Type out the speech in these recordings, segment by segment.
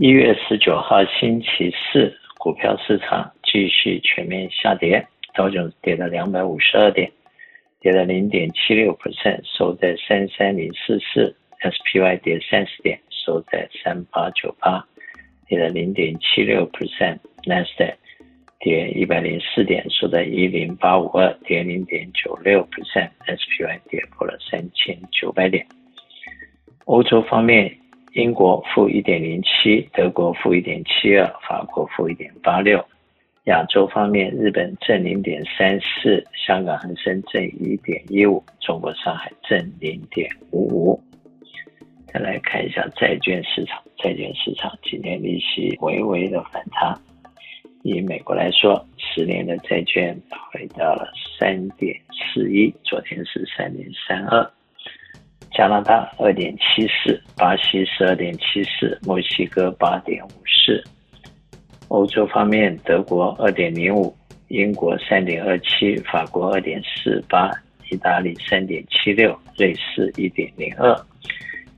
一月十九号星期四，股票市场继续全面下跌，道琼跌了两百五十二点，跌了零点七六 percent，收在三三零四四；SPY 跌三十点，收在三八九八，跌了零点七六 percent；Nasdaq 跌一百零四点，收在一零八五二，跌零点九六 percent；SPY 跌破了三千九百点。欧洲方面。英国负一点零七，德国负一点七二，法国负一点八六。亚洲方面，日本正零点三四，香港恒生正一点一五，中国上海正零点五五。再来看一下债券市场，债券市场今天利息微微的反弹。以美国来说，十年的债券回到了三点四一，昨天是三点三二。加拿大二点七四，巴西十二点七四，墨西哥八点五四。欧洲方面，德国二点零五，英国三点二七，法国二点四八，意大利三点七六，瑞士一点零二。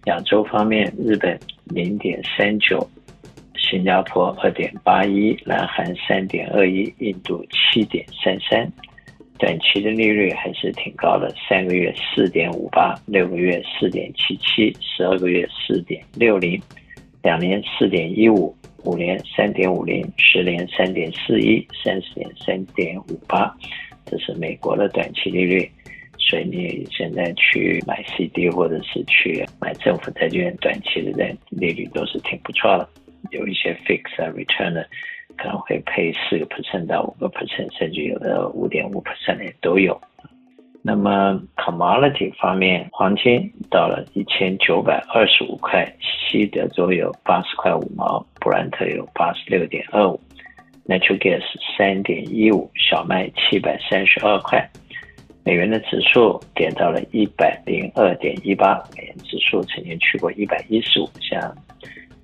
亚洲方面，日本零点三九，新加坡二点八一，南韩三点二一，印度七点三三。短期的利率还是挺高的，三个月四点五八，六个月四点七七，十二个月四点六零，两年四点一五，五年三点五零，十年三点四一，三十年三点五八，这是美国的短期利率。所以你现在去买 CD 或者是去买政府债券，短期的利率都是挺不错的，有一些 fixed return 的。可能会配四个 percent 到五个 percent，甚至有的五点五 percent 也都有。那么 commodity 方面，黄金到了一千九百二十五块，西德州有八十块五毛，布兰特有八十六点二五，natural gas 三点一五，小麦七百三十二块。美元的指数跌到了一百零二点一八，美元指数曾经去过一百一十五，像。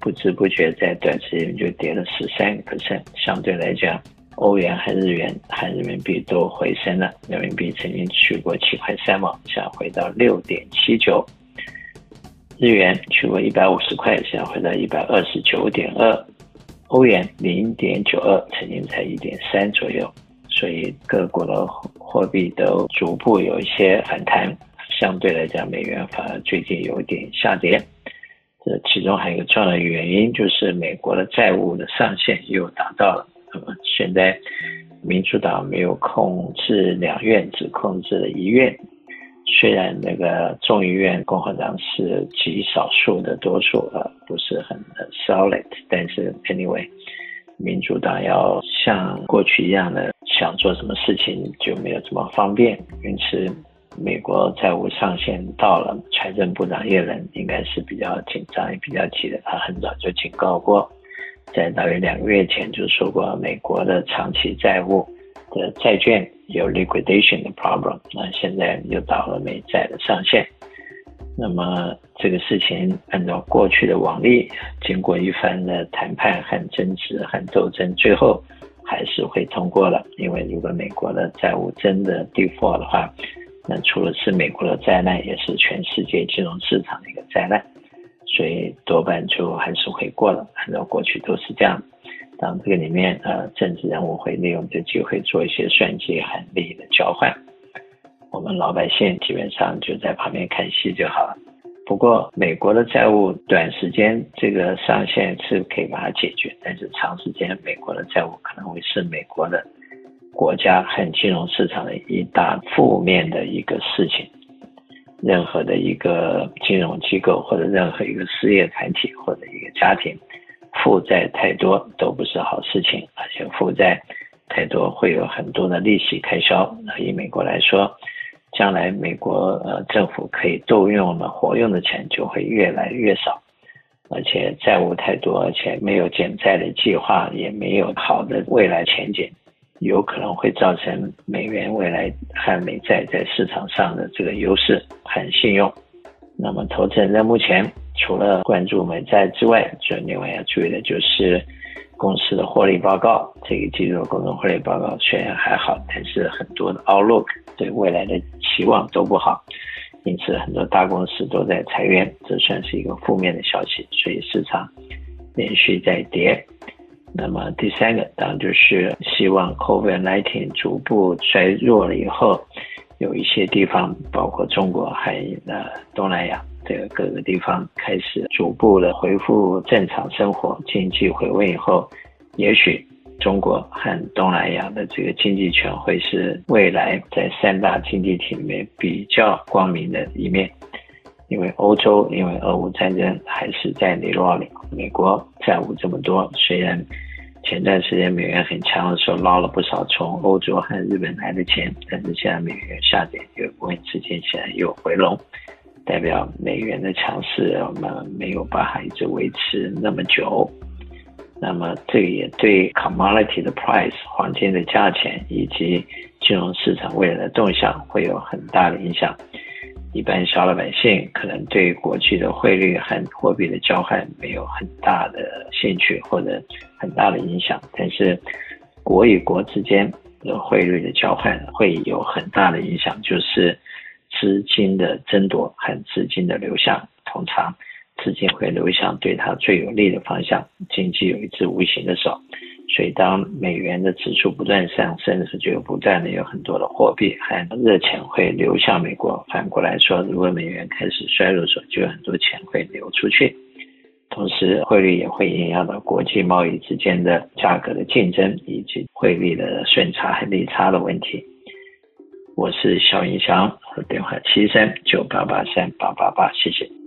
不知不觉在短时间就跌了十三个 percent，相对来讲，欧元和日元和人民币都回升了。人民币曾经去过七块三毛，现在回到六点七九；日元去过一百五十块，现在回到一百二十九点二；欧元零点九二，曾经在一点三左右。所以各国的货币都逐步有一些反弹，相对来讲，美元反而最近有点下跌。这其中还有一个重要的原因，就是美国的债务的上限又达到了。那么现在民主党没有控制两院，只控制了一院。虽然那个众议院共和党是极少数的多数，呃，不是很 solid，但是 anyway，民主党要像过去一样的想做什么事情就没有这么方便，因此。美国债务上限到了，财政部长耶伦应该是比较紧张也比较急的。他很早就警告过，在大约两个月前就说过，美国的长期债务的债券有 liquidation 的 problem。那现在又到了美债的上限。那么这个事情按照过去的往例，经过一番的谈判和争执和斗争，最后还是会通过了。因为如果美国的债务真的 default 的话，那除了是美国的灾难，也是全世界金融市场的一个灾难，所以多半就还是会过了。按照过去都是这样，当这个里面呃政治人物会利用这机会做一些算计和利益的交换，我们老百姓基本上就在旁边看戏就好了。不过美国的债务短时间这个上限是可以把它解决，但是长时间美国的债务可能会是美国的。国家和金融市场的一大负面的一个事情，任何的一个金融机构或者任何一个事业团体或者一个家庭负债太多都不是好事情，而且负债太多会有很多的利息开销。那以美国来说，将来美国呃政府可以动用的活用的钱就会越来越少，而且债务太多，而且没有减债的计划，也没有好的未来前景。有可能会造成美元未来和美债在市场上的这个优势和信用。那么，投资人在目前除了关注美债之外，就另外要注意的就是公司的获利报告。这个季度的公司获利报告虽然还好，但是很多的 outlook 对未来的期望都不好，因此很多大公司都在裁员，这算是一个负面的消息。所以市场连续在跌。那么第三个当然就是希望 COVID-19 逐步衰弱了以后，有一些地方，包括中国还有东南亚这个各个地方开始逐步的恢复正常生活，经济回温以后，也许中国和东南亚的这个经济圈会是未来在三大经济体里面比较光明的一面。因为欧洲因为俄乌战争还是在泥淖里，美国债务这么多，虽然前段时间美元很强的时候捞了不少从欧洲和日本来的钱，但是现在美元下跌，有部分资金现在又回笼，代表美元的强势我们没有办法一直维持那么久。那么这也对 commodity 的 price 黄金的价钱以及金融市场未来的动向会有很大的影响。一般小老百姓可能对国际的汇率和货币的交换没有很大的兴趣或者很大的影响，但是国与国之间的汇率的交换会有很大的影响，就是资金的争夺和资金的流向，通常资金会流向对它最有利的方向，经济有一只无形的手。所以，当美元的指数不断上升的时候，就不断的有很多的货币和热钱会流向美国。反过来说，如果美元开始衰弱的时候，就有很多钱会流出去。同时，汇率也会影响到国际贸易之间的价格的竞争以及汇率的顺差和利差的问题。我是萧云翔，电话七三九八八三八八八，谢谢。